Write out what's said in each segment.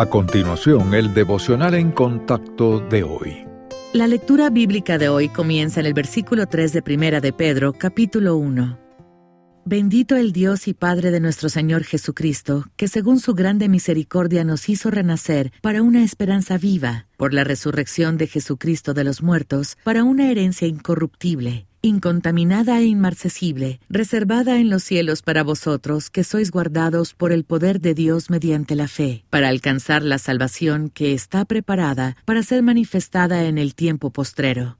A continuación, el devocional en contacto de hoy. La lectura bíblica de hoy comienza en el versículo 3 de Primera de Pedro, capítulo 1. Bendito el Dios y Padre de nuestro Señor Jesucristo, que según su grande misericordia nos hizo renacer para una esperanza viva, por la resurrección de Jesucristo de los muertos, para una herencia incorruptible incontaminada e inmarcesible, reservada en los cielos para vosotros que sois guardados por el poder de Dios mediante la fe, para alcanzar la salvación que está preparada para ser manifestada en el tiempo postrero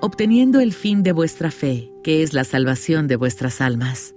obteniendo el fin de vuestra fe, que es la salvación de vuestras almas.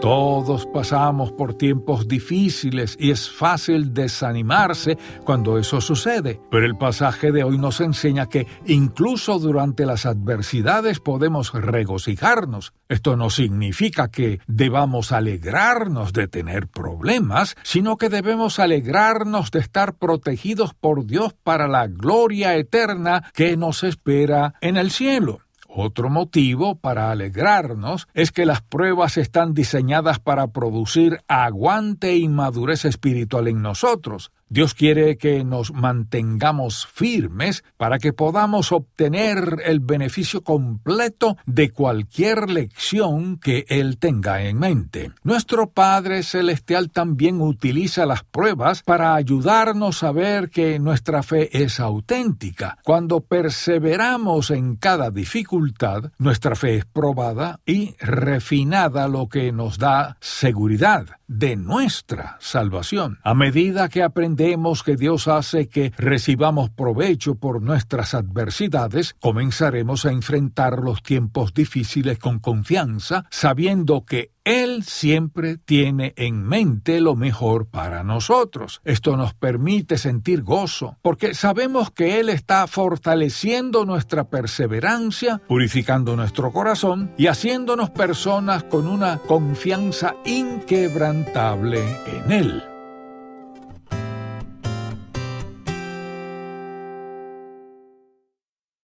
Todos pasamos por tiempos difíciles y es fácil desanimarse cuando eso sucede, pero el pasaje de hoy nos enseña que incluso durante las adversidades podemos regocijarnos. Esto no significa que debamos alegrarnos de tener problemas, sino que debemos alegrarnos de estar protegidos por Dios para la gloria eterna que nos espera en el cielo. Otro motivo para alegrarnos es que las pruebas están diseñadas para producir aguante y madurez espiritual en nosotros. Dios quiere que nos mantengamos firmes para que podamos obtener el beneficio completo de cualquier lección que Él tenga en mente. Nuestro Padre Celestial también utiliza las pruebas para ayudarnos a ver que nuestra fe es auténtica. Cuando perseveramos en cada dificultad, nuestra fe es probada y refinada, lo que nos da seguridad de nuestra salvación. A medida que aprendemos que Dios hace que recibamos provecho por nuestras adversidades, comenzaremos a enfrentar los tiempos difíciles con confianza, sabiendo que él siempre tiene en mente lo mejor para nosotros. Esto nos permite sentir gozo, porque sabemos que Él está fortaleciendo nuestra perseverancia, purificando nuestro corazón y haciéndonos personas con una confianza inquebrantable en Él.